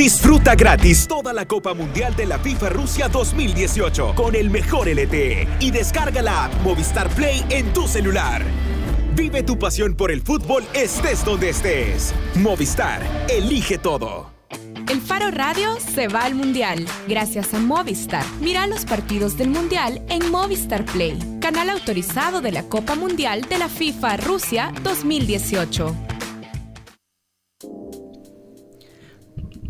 Disfruta gratis toda la Copa Mundial de la FIFA Rusia 2018 con el mejor LTE y descarga la app Movistar Play en tu celular. Vive tu pasión por el fútbol estés donde estés. Movistar, elige todo. El Faro Radio se va al Mundial gracias a Movistar. Mira los partidos del Mundial en Movistar Play, canal autorizado de la Copa Mundial de la FIFA Rusia 2018.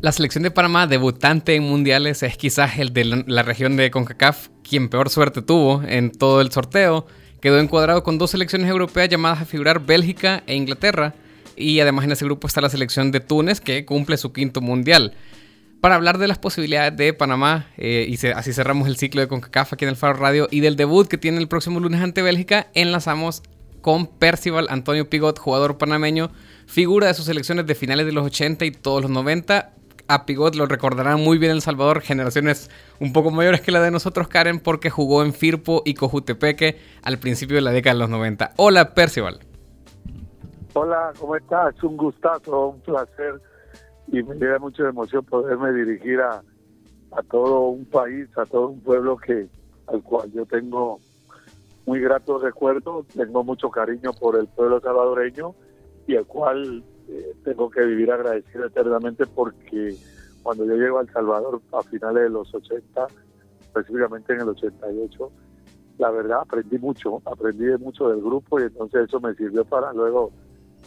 La selección de Panamá, debutante en mundiales, es quizás el de la región de CONCACAF quien peor suerte tuvo en todo el sorteo. Quedó encuadrado con dos selecciones europeas llamadas a figurar Bélgica e Inglaterra. Y además en ese grupo está la selección de Túnez que cumple su quinto mundial. Para hablar de las posibilidades de Panamá, eh, y así cerramos el ciclo de CONCACAF aquí en el Faro Radio, y del debut que tiene el próximo lunes ante Bélgica, enlazamos con Percival Antonio Pigot, jugador panameño, figura de sus selecciones de finales de los 80 y todos los 90, a Pigot lo recordarán muy bien El Salvador, generaciones un poco mayores que la de nosotros, Karen, porque jugó en Firpo y Cojutepeque al principio de la década de los 90. Hola, Percival. Hola, ¿cómo estás? Un gustazo, un placer y me da mucha emoción poderme dirigir a, a todo un país, a todo un pueblo que al cual yo tengo muy gratos recuerdos, tengo mucho cariño por el pueblo salvadoreño y el cual eh, tengo que vivir agradecido eternamente porque cuando yo llego a El Salvador a finales de los 80, específicamente en el 88, la verdad aprendí mucho, aprendí mucho del grupo y entonces eso me sirvió para luego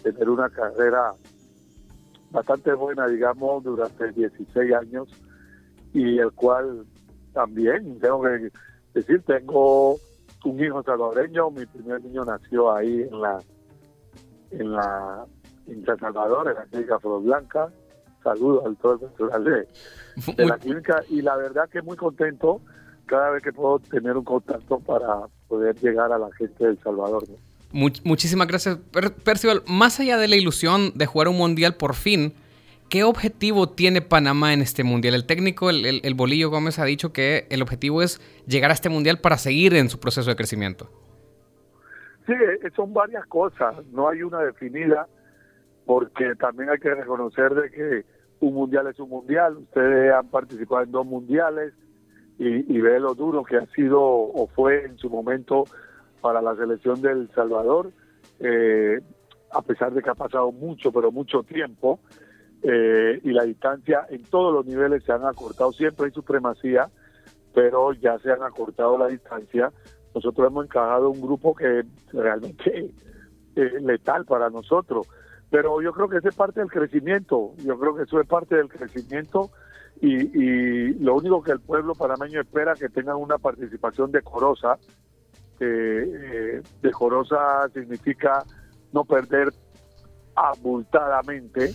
tener una carrera bastante buena, digamos, durante 16 años y el cual también tengo que decir, tengo un hijo salvadoreño, mi primer niño nació ahí en la en la en San Salvador, en la clínica Flor Blanca. Saludos al todo el de, de la clínica y la verdad que muy contento cada vez que puedo tener un contacto para poder llegar a la gente del Salvador. muchísimas gracias, Percival. Más allá de la ilusión de jugar un mundial por fin, ¿qué objetivo tiene Panamá en este mundial? El técnico, el, el Bolillo Gómez, ha dicho que el objetivo es llegar a este mundial para seguir en su proceso de crecimiento. Sí, eh, son varias cosas, no hay una definida porque también hay que reconocer de que un mundial es un mundial, ustedes han participado en dos mundiales y, ve lo duro que ha sido o fue en su momento para la selección del Salvador, eh, a pesar de que ha pasado mucho, pero mucho tiempo, eh, y la distancia en todos los niveles se han acortado, siempre hay supremacía, pero ya se han acortado la distancia. Nosotros hemos encajado un grupo que realmente es letal para nosotros pero yo creo que eso es parte del crecimiento, yo creo que eso es parte del crecimiento y, lo único que el pueblo panameño espera que tengan una participación decorosa, eh, decorosa significa no perder abultadamente,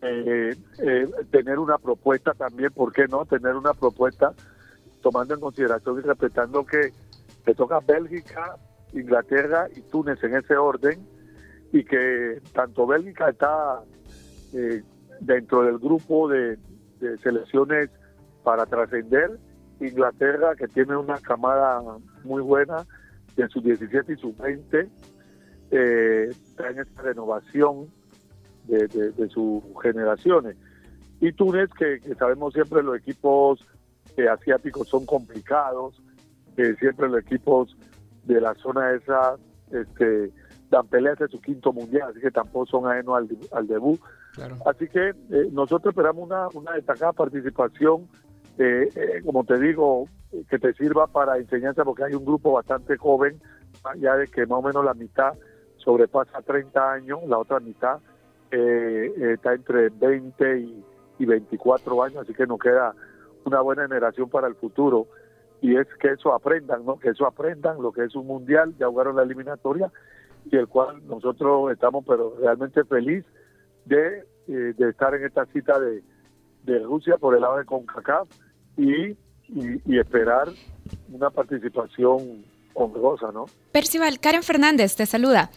eh, eh, tener una propuesta también, ¿por qué no? Tener una propuesta tomando en consideración y respetando que te toca Bélgica, Inglaterra y Túnez en ese orden, y que tanto Bélgica está eh, dentro del grupo de, selecciones para trascender, Inglaterra que tiene una camada muy buena en sus 17 y sus 20, eh, en esta renovación de, sus generaciones. Y Túnez, que, sabemos siempre los equipos eh, asiáticos son complicados, que siempre los equipos de la zona esa este, dan peleas de su quinto mundial, así que tampoco son ajenos al, al debut. Así que eh, nosotros esperamos una, una destacada participación, eh, eh, como te digo, que te sirva para enseñanza, porque hay un grupo bastante joven, ya de que más o menos la mitad sobrepasa 30 años, la otra mitad está entre 20 y, y 24 años, así que nos queda una buena generación para el futuro y es que eso aprendan, ¿no? Que eso aprendan lo que es un mundial, ya jugaron la eliminatoria y el cual nosotros estamos pero realmente feliz de, eh, de estar en esta cita de, de, Rusia por el lado de CONCACAF y, y, esperar una participación honrosa, ¿no? Percival, Karen Fernández te saluda.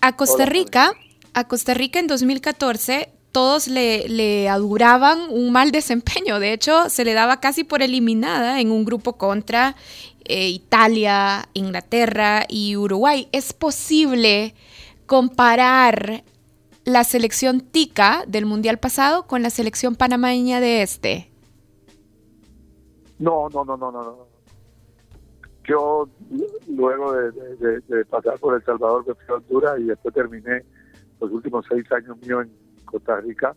A Costa Rica, a Costa Rica en 2014 todos le, le, auguraban un mal desempeño. De hecho, se le daba casi por eliminada en un grupo contra eh, Italia, Inglaterra y Uruguay. ¿Es posible comparar la selección tica del Mundial pasado con la selección panameña de este? No, no, no, no, no. Yo, luego de, pasar por El Salvador, me fui a Honduras y después terminé los últimos seis años míos en Costa Rica.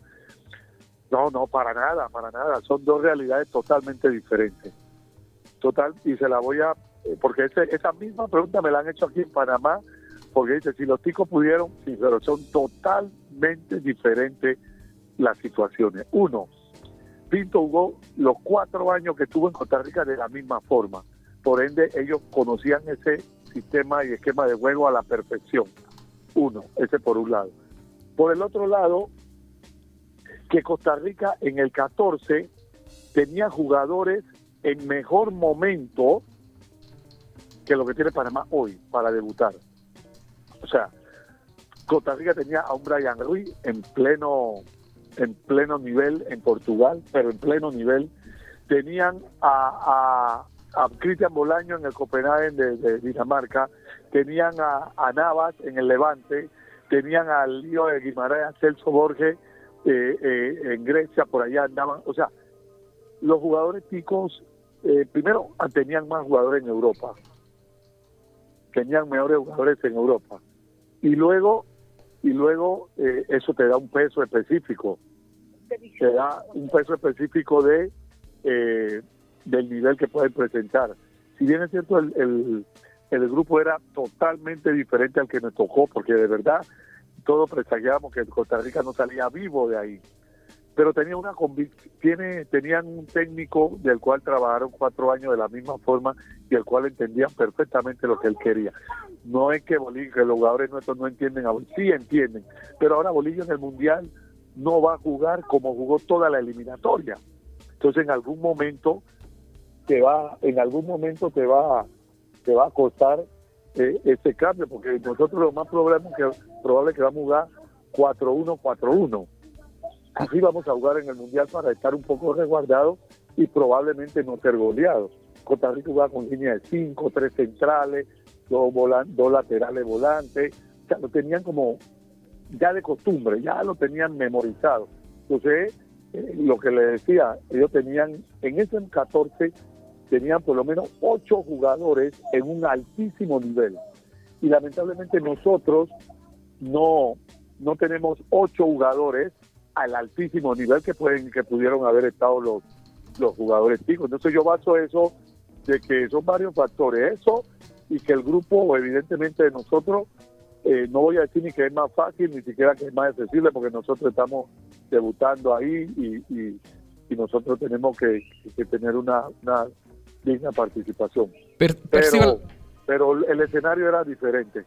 No, no, para nada, para nada. Son dos realidades totalmente diferentes. Total, y se la voy a, eh, porque esa misma pregunta me la han hecho aquí en Panamá, porque dice, si los ticos pudieron, sí, pero son totalmente diferentes las situaciones. Uno, Pinto jugó los cuatro años que estuvo en Costa Rica de la misma forma. Por ende, ellos conocían ese sistema y esquema de juego a la perfección. Uno, ese por un lado. Por el otro lado, que Costa Rica en el 14 tenía jugadores en mejor momento que lo que tiene Panamá hoy para debutar. O sea, Costa Rica tenía a un Brian Ruiz en pleno en pleno nivel en Portugal, pero en pleno nivel. Tenían a, a, Cristian Bolaño en el Copenhagen de, Dinamarca, tenían a, Navas en el Levante, tenían al lío de Guimarães, Celso Borges eh, eh, en Grecia, por allá andaban. O sea, los jugadores ticos, eh, primero tenían más jugadores en Europa, tenían mejores jugadores en Europa. Y luego y luego eh, eso te da un peso específico, te da un peso específico de eh, del nivel que pueden presentar. Si bien es cierto, el, el, el, grupo era totalmente diferente al que me tocó, porque de verdad todos presagiábamos que Costa Rica no salía vivo de ahí. Pero tenía una tiene, tenían un técnico del cual trabajaron cuatro años de la misma forma y el cual entendían perfectamente lo que él quería. No es que Bolillo, que los jugadores nuestros no entienden a sí entienden, pero ahora Bolillo en el Mundial no va a jugar como jugó toda la eliminatoria. Entonces en algún momento te va, en algún momento te va, te va a costar eh, ese cambio, porque nosotros lo más probable, que, probable que vamos a jugar 4-1, 4-1. Así vamos a jugar en el Mundial para estar un poco resguardados y probablemente no ser goleados. Costa Rica jugaba con línea de 5, 3 centrales, dos, dos laterales volantes, o sea, lo tenían como ya de costumbre, ya lo tenían memorizado. Entonces, eh, lo que le decía, ellos tenían, en ese 14, tenían por lo menos ocho jugadores en un altísimo nivel. Y lamentablemente nosotros no, no tenemos ocho jugadores al altísimo nivel que pueden que pudieron haber estado los, los jugadores chicos. Entonces yo baso eso de que son varios factores. Eso y que el grupo, evidentemente, de nosotros, eh, no voy a decir ni que es más fácil, ni siquiera que es más accesible, porque nosotros estamos debutando ahí y, nosotros tenemos que, tener una, una, digna participación. pero, pero el escenario era diferente.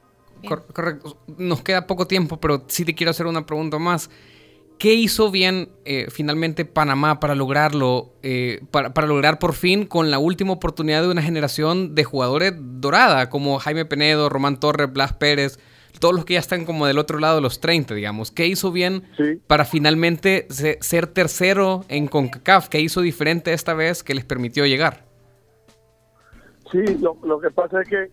Correcto. Nos queda poco tiempo, pero sí te quiero hacer una pregunta más. ¿Qué hizo bien eh, finalmente Panamá para lograrlo, eh, para, lograr por fin con la última oportunidad de una generación de jugadores dorada, como Jaime Penedo, Román Torres, Blas Pérez, todos los que ya están como del otro lado de los 30, digamos? ¿Qué hizo bien para finalmente ser tercero en CONCACAF? ¿Qué hizo diferente esta vez que les permitió llegar? Sí, lo, que pasa es que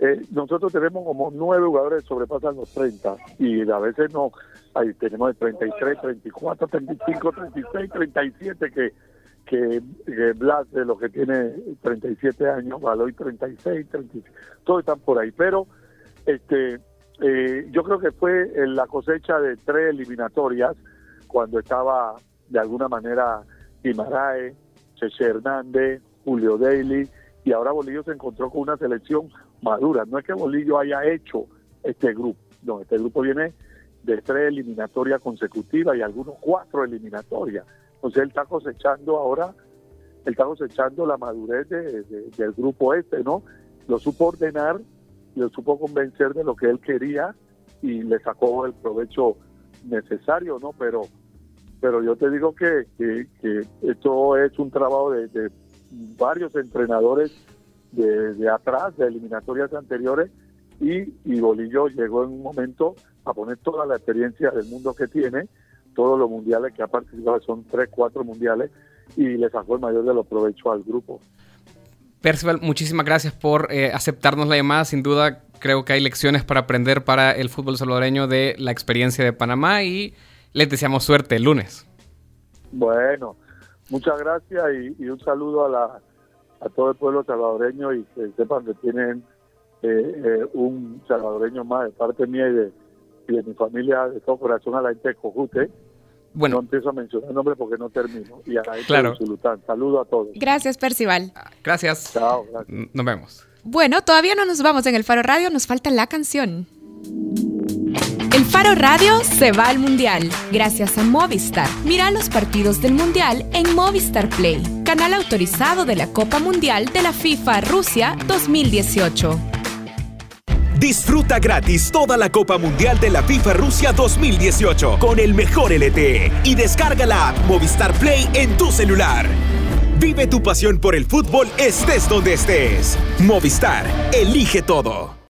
eh, nosotros tenemos como nueve jugadores que sobrepasan los 30 y a veces no Ahí tenemos de 33, 34, 35, 36, 37 que que, Blas de los que tiene 37 años, Baloy 36, 37, todos están por ahí. Pero este eh, yo creo que fue la cosecha de tres eliminatorias cuando estaba de alguna manera Guimarae, Cheche Hernández, Julio Daly y ahora Bolillo se encontró con una selección madura. No es que Bolillo haya hecho este grupo, no, este grupo viene de tres eliminatorias consecutivas y algunos cuatro eliminatorias. Entonces él está cosechando ahora, él está cosechando la madurez del grupo este, ¿no? Lo supo ordenar, lo supo convencer de lo que él quería y le sacó el provecho necesario, ¿no? Pero pero yo te digo que, que, esto es un trabajo de, varios entrenadores de, atrás, de eliminatorias anteriores, y, y Bolillo llegó en un momento a poner toda la experiencia del mundo que tiene, todos los mundiales que ha participado, son tres, cuatro mundiales, y le sacó el mayor de los provechos al grupo. Percival, muchísimas gracias por eh, aceptarnos la llamada. Sin duda, Creo que hay lecciones para aprender para el fútbol salvadoreño de la experiencia de Panamá y les deseamos suerte el lunes. Bueno, muchas gracias y, un saludo a, la, a todo el pueblo salvadoreño y que sepan que tienen eh, eh, un salvadoreño más de parte mía y de, y de mi familia de todo corazón a la gente de Cojute bueno. No empiezo a mencionar nombres porque no termino. Y a la claro. Saludo a todos. Gracias, Percival. Gracias. Chao. Gracias. Nos vemos. Bueno, todavía no nos vamos en el Faro Radio, nos falta la canción. El Faro Radio se va al Mundial, gracias a Movistar. Mira los partidos del Mundial en Movistar Play, canal autorizado de la Copa Mundial de la FIFA Rusia 2018. Disfruta gratis toda la Copa Mundial de la FIFA Rusia 2018 con el mejor LTE y descarga la app Movistar Play en tu celular. Vive tu pasión por el fútbol estés donde estés. Movistar, elige todo.